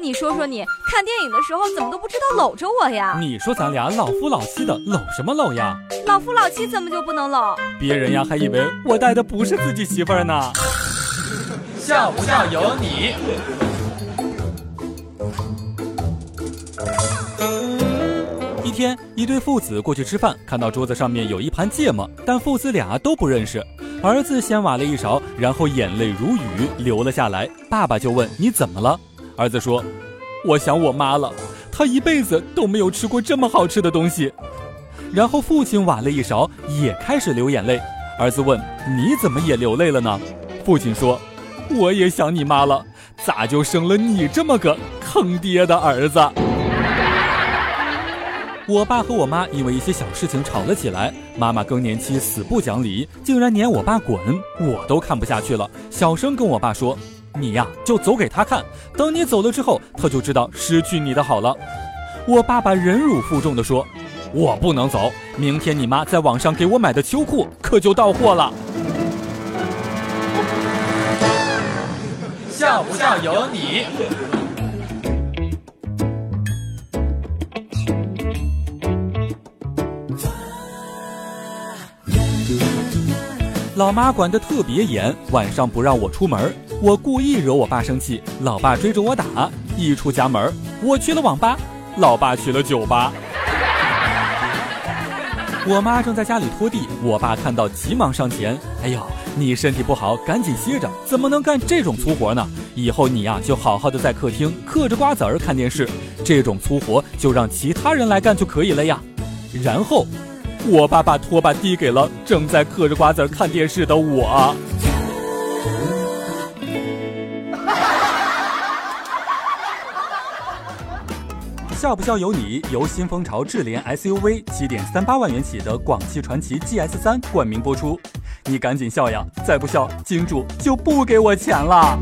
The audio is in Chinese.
你说说你看电影的时候怎么都不知道搂着我呀？你说咱俩老夫老妻的，搂什么搂呀？老夫老妻怎么就不能搂？别人呀还以为我带的不是自己媳妇儿呢。笑不笑由你。一天，一对父子过去吃饭，看到桌子上面有一盘芥末，但父子俩都不认识。儿子先挖了一勺，然后眼泪如雨流了下来。爸爸就问：“你怎么了？”儿子说：“我想我妈了，她一辈子都没有吃过这么好吃的东西。”然后父亲挖了一勺，也开始流眼泪。儿子问：“你怎么也流泪了呢？”父亲说：“我也想你妈了，咋就生了你这么个坑爹的儿子？”我爸和我妈因为一些小事情吵了起来，妈妈更年期死不讲理，竟然撵我爸滚，我都看不下去了，小声跟我爸说：“你呀，就走给他看，等你走了之后，他就知道失去你的好了。”我爸爸忍辱负重地说：“我不能走，明天你妈在网上给我买的秋裤可就到货了。”笑不笑由你。老妈管得特别严，晚上不让我出门。我故意惹我爸生气，老爸追着我打。一出家门，我去了网吧，老爸去了酒吧。我妈正在家里拖地，我爸看到急忙上前：“哎呦，你身体不好，赶紧歇着，怎么能干这种粗活呢？以后你呀，就好好的在客厅嗑着瓜子儿看电视，这种粗活就让其他人来干就可以了呀。”然后。我爸把拖把递给了正在嗑着瓜子看电视的我。笑不笑由你，由新风潮智联 SUV 七点三八万元起的广汽传祺 GS 三冠名播出。你赶紧笑呀，再不笑，金主就不给我钱了。